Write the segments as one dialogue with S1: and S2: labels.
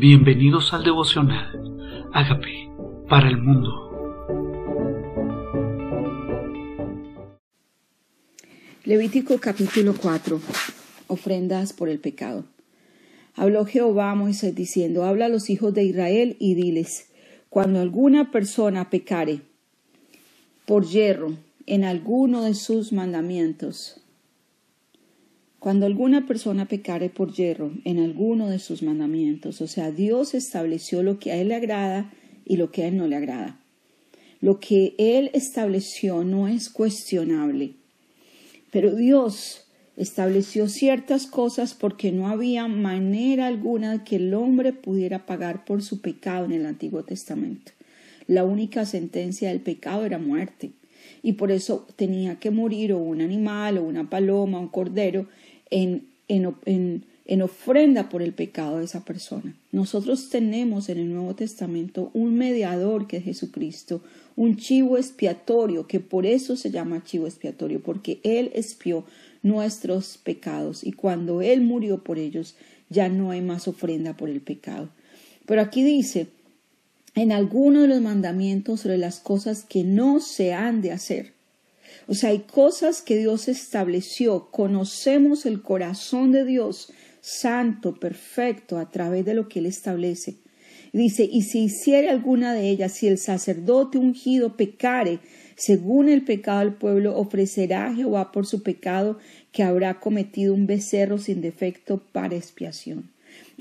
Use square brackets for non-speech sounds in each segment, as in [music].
S1: Bienvenidos al devocional. Hágame para el mundo.
S2: Levítico capítulo 4. Ofrendas por el pecado. Habló Jehová a Moisés diciendo, habla a los hijos de Israel y diles, cuando alguna persona pecare por hierro en alguno de sus mandamientos, cuando alguna persona pecare por hierro en alguno de sus mandamientos, o sea, Dios estableció lo que a Él le agrada y lo que a Él no le agrada. Lo que Él estableció no es cuestionable, pero Dios estableció ciertas cosas porque no había manera alguna que el hombre pudiera pagar por su pecado en el Antiguo Testamento. La única sentencia del pecado era muerte y por eso tenía que morir o un animal o una paloma, un cordero, en, en, en, ofrenda por el pecado de esa persona. Nosotros tenemos en el Nuevo Testamento un mediador que es Jesucristo, un chivo expiatorio, que por eso se llama chivo expiatorio, porque Él expió nuestros pecados y cuando Él murió por ellos ya no hay más ofrenda por el pecado. Pero aquí dice, en alguno de los mandamientos sobre las cosas que no se han de hacer. O sea, hay cosas que Dios estableció. Conocemos el corazón de Dios santo, perfecto, a través de lo que Él establece. Dice, y si hiciere alguna de ellas, si el sacerdote ungido pecare, según el pecado del pueblo, ofrecerá a Jehová por su pecado que habrá cometido un becerro sin defecto para expiación.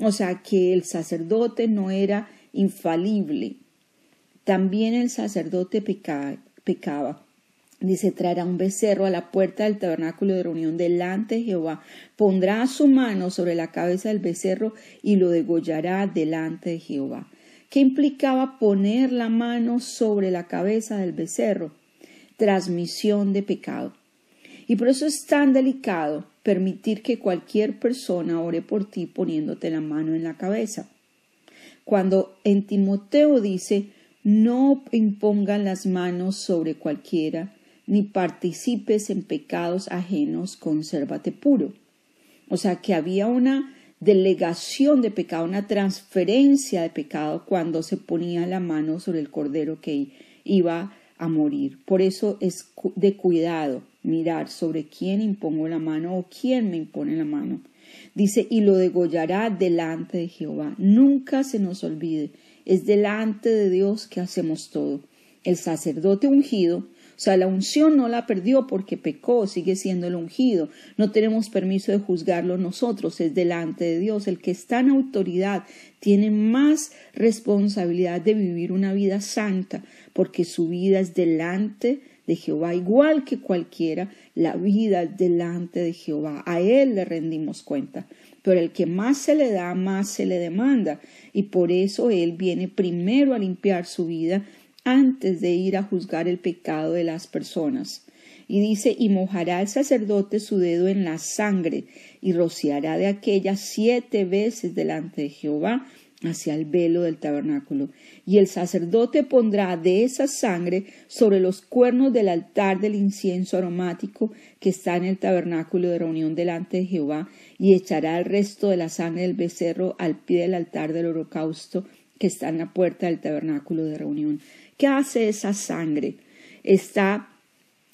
S2: O sea, que el sacerdote no era infalible. También el sacerdote pecaba. Dice, traerá un becerro a la puerta del tabernáculo de reunión delante de Jehová, pondrá su mano sobre la cabeza del becerro y lo degollará delante de Jehová. ¿Qué implicaba poner la mano sobre la cabeza del becerro? Transmisión de pecado. Y por eso es tan delicado permitir que cualquier persona ore por ti poniéndote la mano en la cabeza. Cuando en Timoteo dice, no impongan las manos sobre cualquiera, ni participes en pecados ajenos, consérvate puro. O sea que había una delegación de pecado, una transferencia de pecado cuando se ponía la mano sobre el cordero que iba a morir. Por eso es de cuidado mirar sobre quién impongo la mano o quién me impone la mano. Dice, y lo degollará delante de Jehová. Nunca se nos olvide, es delante de Dios que hacemos todo. El sacerdote ungido sea, la unción no la perdió porque pecó, sigue siendo el ungido. No tenemos permiso de juzgarlo nosotros, es delante de Dios. El que está en autoridad tiene más responsabilidad de vivir una vida santa, porque su vida es delante de Jehová, igual que cualquiera, la vida delante de Jehová. A Él le rendimos cuenta. Pero el que más se le da, más se le demanda. Y por eso Él viene primero a limpiar su vida antes de ir a juzgar el pecado de las personas. Y dice, y mojará el sacerdote su dedo en la sangre, y rociará de aquella siete veces delante de Jehová hacia el velo del tabernáculo. Y el sacerdote pondrá de esa sangre sobre los cuernos del altar del incienso aromático que está en el tabernáculo de reunión delante de Jehová, y echará el resto de la sangre del becerro al pie del altar del holocausto que está en la puerta del tabernáculo de reunión. ¿Qué hace esa sangre? Está,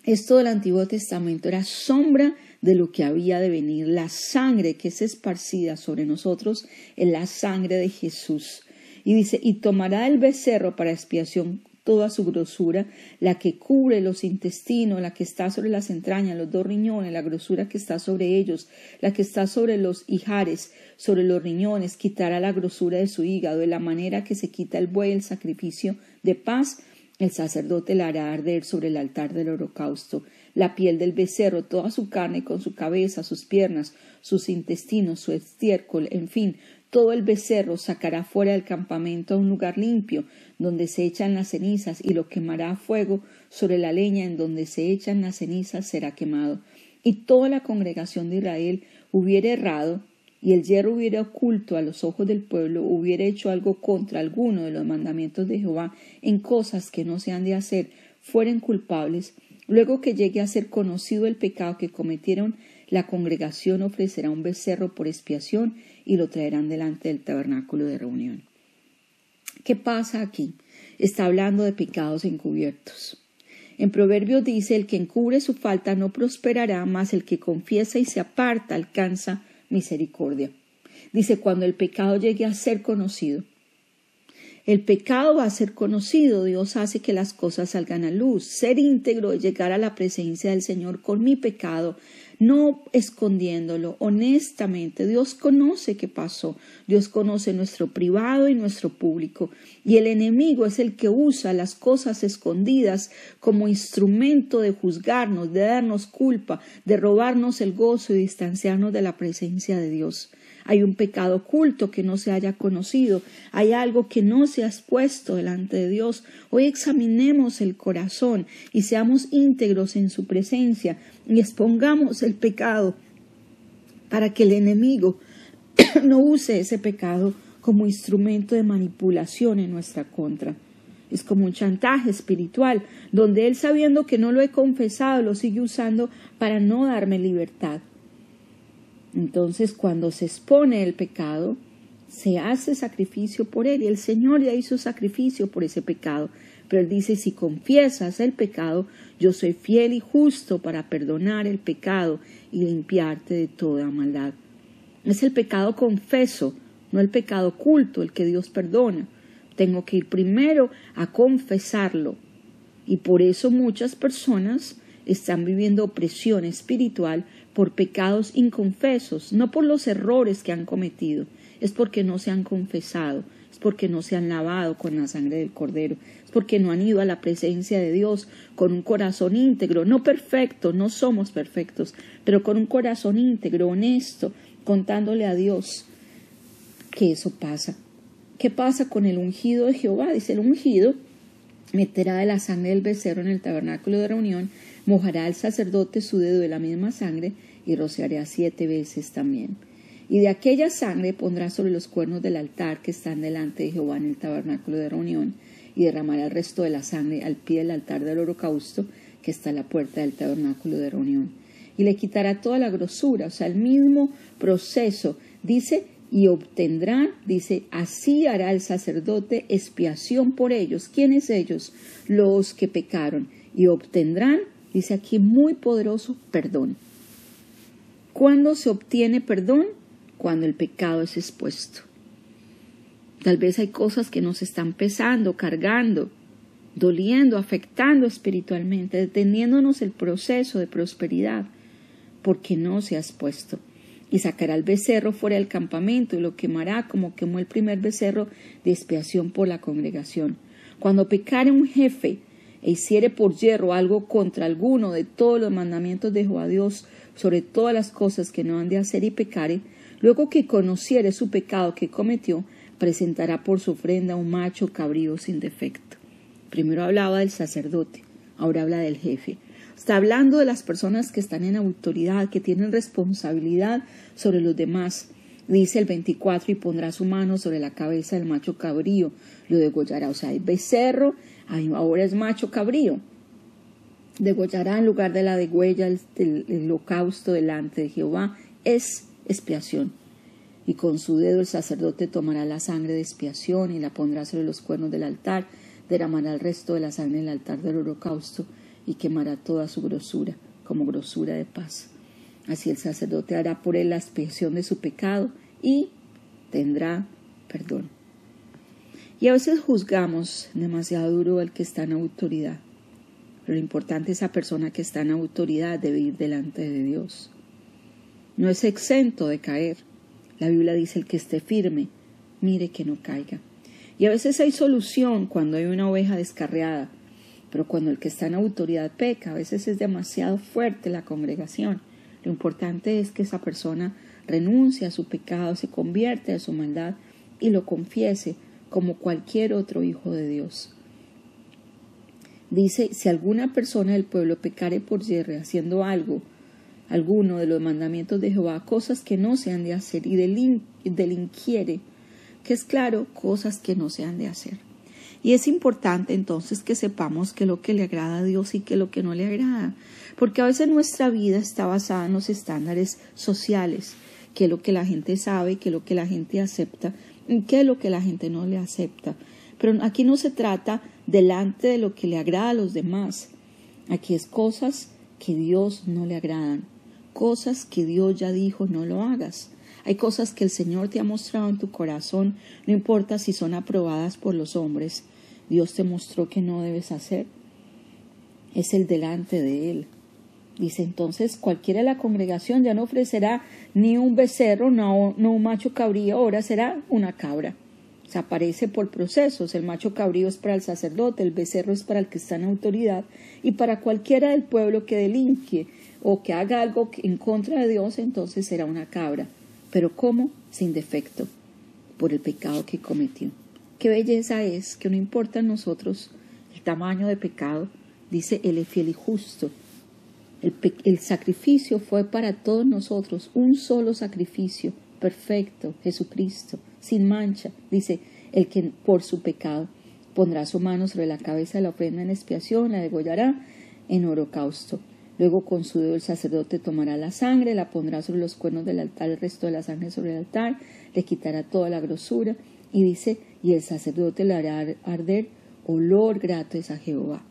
S2: esto del Antiguo Testamento era sombra de lo que había de venir. La sangre que es esparcida sobre nosotros es la sangre de Jesús. Y dice, y tomará el becerro para expiación toda su grosura, la que cubre los intestinos, la que está sobre las entrañas, los dos riñones, la grosura que está sobre ellos, la que está sobre los hijares, sobre los riñones, quitará la grosura de su hígado, de la manera que se quita el buey el sacrificio de paz, el sacerdote la hará arder sobre el altar del holocausto, la piel del becerro, toda su carne con su cabeza, sus piernas, sus intestinos, su estiércol, en fin, todo el becerro sacará fuera del campamento a un lugar limpio, donde se echan las cenizas, y lo quemará a fuego sobre la leña en donde se echan las cenizas será quemado. Y toda la congregación de Israel hubiera errado, y el hierro hubiera oculto a los ojos del pueblo, hubiera hecho algo contra alguno de los mandamientos de Jehová en cosas que no se han de hacer, fueren culpables, luego que llegue a ser conocido el pecado que cometieron la congregación ofrecerá un becerro por expiación y lo traerán delante del tabernáculo de reunión. ¿Qué pasa aquí? Está hablando de pecados encubiertos. En Proverbios dice, el que encubre su falta no prosperará, mas el que confiesa y se aparta alcanza misericordia. Dice, cuando el pecado llegue a ser conocido, el pecado va a ser conocido, Dios hace que las cosas salgan a luz. Ser íntegro es llegar a la presencia del Señor con mi pecado, no escondiéndolo, honestamente. Dios conoce qué pasó, Dios conoce nuestro privado y nuestro público. Y el enemigo es el que usa las cosas escondidas como instrumento de juzgarnos, de darnos culpa, de robarnos el gozo y distanciarnos de la presencia de Dios hay un pecado oculto que no se haya conocido, hay algo que no se ha expuesto delante de Dios. Hoy examinemos el corazón y seamos íntegros en su presencia y expongamos el pecado para que el enemigo [clears throat] no use ese pecado como instrumento de manipulación en nuestra contra. Es como un chantaje espiritual, donde él sabiendo que no lo he confesado, lo sigue usando para no darme libertad. Entonces, cuando se expone el pecado, se hace sacrificio por él y el Señor ya hizo sacrificio por ese pecado. Pero él dice, si confiesas el pecado, yo soy fiel y justo para perdonar el pecado y limpiarte de toda maldad. Es el pecado confeso, no el pecado oculto, el que Dios perdona. Tengo que ir primero a confesarlo. Y por eso muchas personas están viviendo opresión espiritual por pecados inconfesos, no por los errores que han cometido, es porque no se han confesado, es porque no se han lavado con la sangre del cordero, es porque no han ido a la presencia de Dios con un corazón íntegro, no perfecto, no somos perfectos, pero con un corazón íntegro, honesto, contándole a Dios que eso pasa. ¿Qué pasa con el ungido de Jehová? Dice el ungido meterá de la sangre del becerro en el tabernáculo de reunión Mojará el sacerdote su dedo de la misma sangre y rociará siete veces también. Y de aquella sangre pondrá sobre los cuernos del altar que están delante de Jehová en el tabernáculo de reunión, y derramará el resto de la sangre al pie del altar del holocausto que está a la puerta del tabernáculo de reunión. Y le quitará toda la grosura, o sea, el mismo proceso. Dice, y obtendrán, dice, así hará el sacerdote expiación por ellos. ¿Quiénes ellos? Los que pecaron. Y obtendrán Dice aquí muy poderoso perdón. ¿Cuándo se obtiene perdón? Cuando el pecado es expuesto. Tal vez hay cosas que nos están pesando, cargando, doliendo, afectando espiritualmente, deteniéndonos el proceso de prosperidad, porque no se ha expuesto. Y sacará el becerro fuera del campamento y lo quemará como quemó el primer becerro de expiación por la congregación. Cuando pecare un jefe, e hiciere por hierro algo contra alguno de todos los mandamientos de Jehová Dios sobre todas las cosas que no han de hacer y pecare, luego que conociere su pecado que cometió, presentará por su ofrenda un macho cabrío sin defecto. Primero hablaba del sacerdote, ahora habla del jefe. Está hablando de las personas que están en autoridad, que tienen responsabilidad sobre los demás. Dice el 24, y pondrá su mano sobre la cabeza del macho cabrío, lo degollará. O sea, el becerro ahora es macho cabrío. Degollará en lugar de la degüella el, el holocausto delante de Jehová. Es expiación. Y con su dedo el sacerdote tomará la sangre de expiación y la pondrá sobre los cuernos del altar, derramará el resto de la sangre en el altar del holocausto y quemará toda su grosura como grosura de paz. Así el sacerdote hará por él la expiación de su pecado y tendrá perdón. Y a veces juzgamos demasiado duro al que está en autoridad. Pero lo importante es esa persona que está en autoridad debe ir delante de Dios. No es exento de caer. La Biblia dice el que esté firme, mire que no caiga. Y a veces hay solución cuando hay una oveja descarriada, pero cuando el que está en autoridad peca, a veces es demasiado fuerte la congregación. Lo importante es que esa persona renuncie a su pecado, se convierte a su maldad y lo confiese como cualquier otro hijo de Dios. Dice, si alguna persona del pueblo pecare por yerre haciendo algo, alguno de los mandamientos de Jehová, cosas que no se han de hacer y delinquiere, que es claro, cosas que no se han de hacer. Y es importante entonces que sepamos que lo que le agrada a Dios y que lo que no le agrada. Porque a veces nuestra vida está basada en los estándares sociales, que es lo que la gente sabe, que es lo que la gente acepta, qué es lo que la gente no le acepta. Pero aquí no se trata delante de lo que le agrada a los demás. Aquí es cosas que Dios no le agradan, cosas que Dios ya dijo no lo hagas. Hay cosas que el Señor te ha mostrado en tu corazón, no importa si son aprobadas por los hombres, Dios te mostró que no debes hacer. Es el delante de Él. Dice entonces, cualquiera de la congregación ya no ofrecerá ni un becerro, no, un macho cabrío, ahora será una cabra. Se aparece por procesos. El macho cabrío es para el sacerdote, el becerro es para el que está en autoridad y para cualquiera del pueblo que delinque o que haga algo en contra de Dios, entonces será una cabra. Pero ¿cómo? Sin defecto, por el pecado que cometió. Qué belleza es que no importa en nosotros el tamaño de pecado, dice el fiel y justo. El, el sacrificio fue para todos nosotros, un solo sacrificio, perfecto, Jesucristo, sin mancha, dice el que por su pecado pondrá su mano sobre la cabeza de la ofrenda en expiación, la degollará en holocausto. Luego con su dedo el sacerdote tomará la sangre, la pondrá sobre los cuernos del altar, el resto de la sangre sobre el altar, le quitará toda la grosura y dice, y el sacerdote le hará arder olor grato es a Jehová.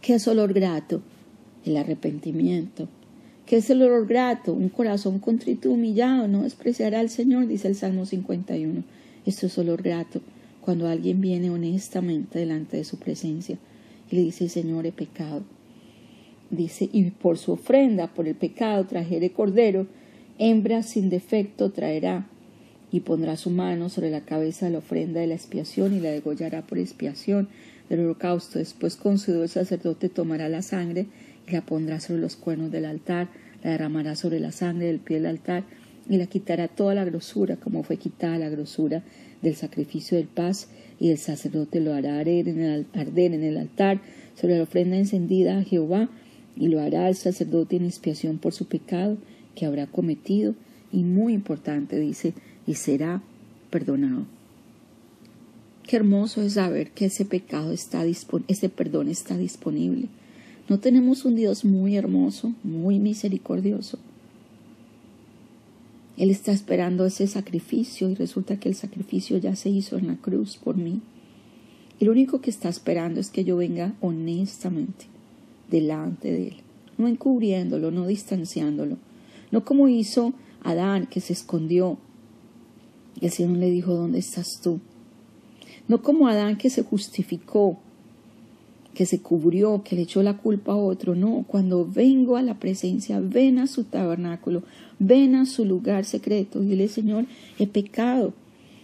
S2: ¿Qué es olor grato? El arrepentimiento. ¿Qué es el olor grato? Un corazón contrito humillado, no despreciará al Señor, dice el Salmo 51. Esto es olor grato, cuando alguien viene honestamente delante de su presencia y le dice, Señor, he pecado. Dice, y por su ofrenda, por el pecado, trajere cordero, hembra sin defecto traerá, y pondrá su mano sobre la cabeza de la ofrenda de la expiación y la degollará por expiación del holocausto. Después con su el sacerdote tomará la sangre y la pondrá sobre los cuernos del altar, la derramará sobre la sangre del pie del altar y la quitará toda la grosura, como fue quitada la grosura del sacrificio del paz, y el sacerdote lo hará arder en el, arder en el altar sobre la ofrenda encendida a Jehová, y lo hará el sacerdote en expiación por su pecado que habrá cometido, y muy importante dice, y será perdonado. Qué hermoso es saber que ese pecado está ese perdón está disponible. No tenemos un Dios muy hermoso, muy misericordioso. Él está esperando ese sacrificio y resulta que el sacrificio ya se hizo en la cruz por mí. Y lo único que está esperando es que yo venga honestamente delante de Él, no encubriéndolo, no distanciándolo, no como hizo Adán que se escondió. Y el Señor le dijo, ¿dónde estás tú? No como Adán que se justificó, que se cubrió, que le echó la culpa a otro. No, cuando vengo a la presencia, ven a su tabernáculo, ven a su lugar secreto. Y dile, Señor, he pecado.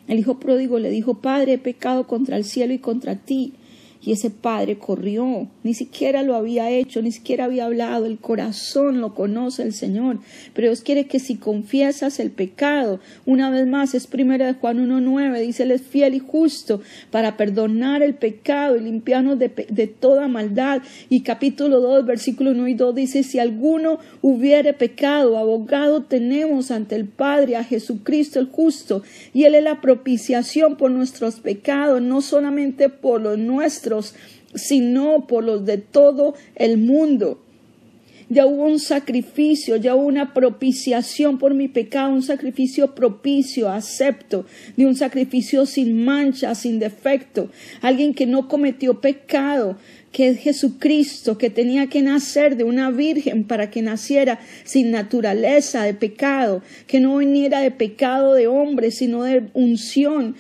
S2: El hijo pródigo le dijo, Padre, he pecado contra el cielo y contra ti. Y ese padre corrió, ni siquiera lo había hecho, ni siquiera había hablado, el corazón lo conoce el Señor. Pero Dios quiere que si confiesas el pecado, una vez más es primera de Juan 1.9, dice, Él es fiel y justo para perdonar el pecado y limpiarnos de, de toda maldad. Y capítulo 2, versículo 1 y 2 dice, si alguno hubiere pecado, abogado tenemos ante el Padre a Jesucristo el justo, y Él es la propiciación por nuestros pecados, no solamente por los nuestros, sino por los de todo el mundo. Ya hubo un sacrificio, ya hubo una propiciación por mi pecado, un sacrificio propicio, acepto, de un sacrificio sin mancha, sin defecto, alguien que no cometió pecado, que es Jesucristo, que tenía que nacer de una virgen para que naciera sin naturaleza de pecado, que no viniera de pecado de hombre, sino de unción,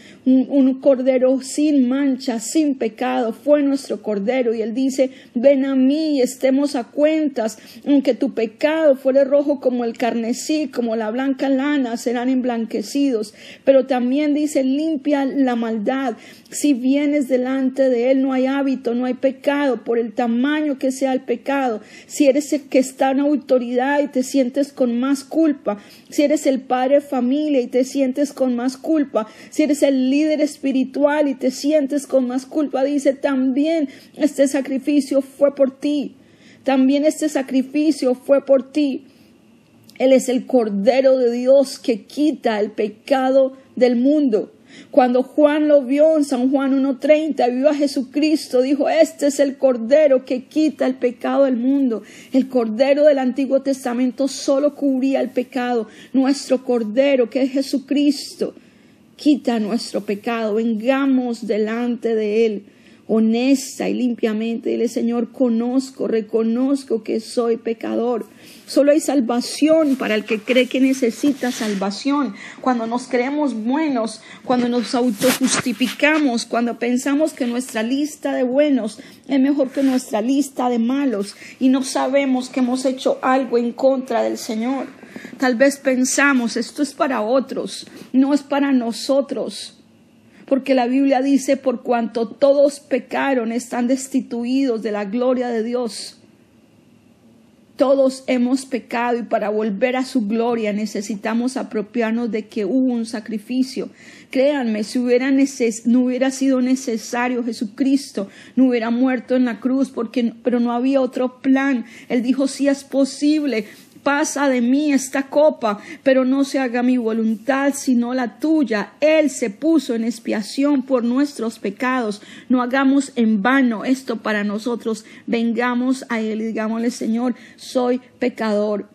S2: un, cordero sin mancha, sin pecado, fue nuestro cordero. Y él dice, ven a mí y estemos a cuentas, aunque tu pecado fuere rojo como el carnesí, como la blanca lana, serán emblanquecidos. Pero también dice, limpia la maldad. Si vienes delante de él, no hay hábito, no hay pecado por el tamaño que sea el pecado, si eres el que está en autoridad y te sientes con más culpa, si eres el padre de familia y te sientes con más culpa, si eres el líder espiritual y te sientes con más culpa, dice también este sacrificio fue por ti, también este sacrificio fue por ti. Él es el Cordero de Dios que quita el pecado del mundo. Cuando Juan lo vio en San Juan 1.30, vio a Jesucristo, dijo, este es el Cordero que quita el pecado del mundo. El Cordero del Antiguo Testamento solo cubría el pecado. Nuestro Cordero, que es Jesucristo, quita nuestro pecado. Vengamos delante de Él honesta y limpiamente. Dile, Señor, conozco, reconozco que soy pecador. Solo hay salvación para el que cree que necesita salvación. Cuando nos creemos buenos, cuando nos autojustificamos, cuando pensamos que nuestra lista de buenos es mejor que nuestra lista de malos y no sabemos que hemos hecho algo en contra del Señor. Tal vez pensamos, esto es para otros, no es para nosotros porque la Biblia dice, por cuanto todos pecaron, están destituidos de la gloria de Dios. Todos hemos pecado y para volver a su gloria necesitamos apropiarnos de que hubo un sacrificio. Créanme, si hubiera no hubiera sido necesario Jesucristo, no hubiera muerto en la cruz, porque, pero no había otro plan. Él dijo, si es posible, pasa de mí esta copa, pero no se haga mi voluntad sino la tuya. Él se puso en expiación por nuestros pecados. No hagamos en vano esto para nosotros. Vengamos a Él y digámosle, Señor, soy pecador.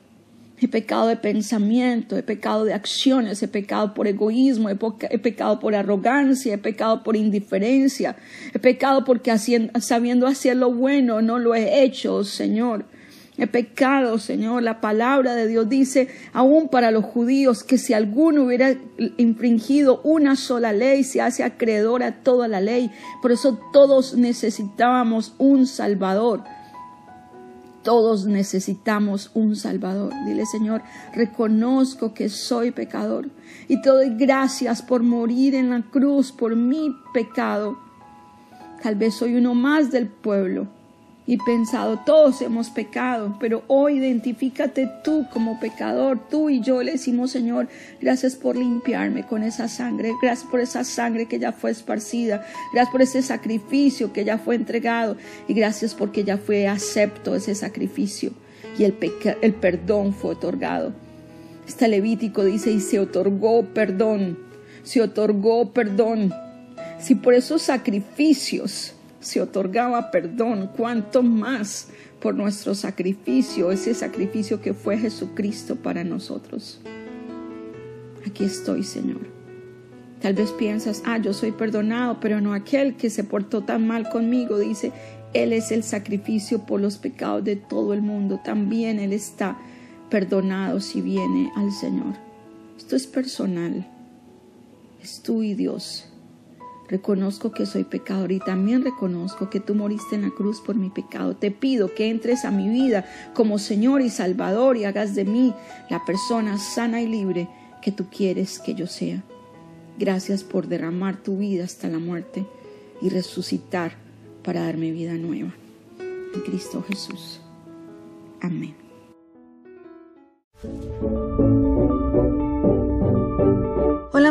S2: He pecado de pensamiento, he pecado de acciones, he pecado por egoísmo, he, pecado por arrogancia, he pecado por indiferencia, he pecado porque sabiendo hacer lo bueno no lo he hecho, Señor. He pecado, Señor. La palabra de Dios dice, aún para los judíos, que si alguno hubiera infringido una sola ley, se hace acreedor a toda la ley. Por eso todos necesitábamos un Salvador. Todos necesitamos un Salvador. Dile, Señor, reconozco que soy pecador y te doy gracias por morir en la cruz por mi pecado. Tal vez soy uno más del pueblo, y pensado, todos hemos pecado, pero hoy identifícate tú como pecador, tú y yo le decimos, Señor, gracias por limpiarme con esa sangre, gracias por esa sangre que ya fue esparcida, gracias por ese sacrificio que ya fue entregado y gracias porque ya fue acepto ese sacrificio y el, el perdón fue otorgado. Este Levítico dice, y se otorgó perdón, se otorgó perdón. Si por esos sacrificios se otorgaba perdón, cuanto más por nuestro sacrificio, ese sacrificio que fue Jesucristo para nosotros. Aquí estoy, Señor. Tal vez piensas, ah, yo soy perdonado, pero no aquel que se portó tan mal conmigo. Dice, Él es el sacrificio por los pecados de todo el mundo. También Él está perdonado si viene al Señor. Esto es personal. Es tú y Dios. Reconozco que soy pecador y también reconozco que tú moriste en la cruz por mi pecado. Te pido que entres a mi vida como Señor y Salvador y hagas de mí la persona sana y libre que tú quieres que yo sea. Gracias por derramar tu vida hasta la muerte y resucitar para darme vida nueva. En Cristo Jesús. Amén.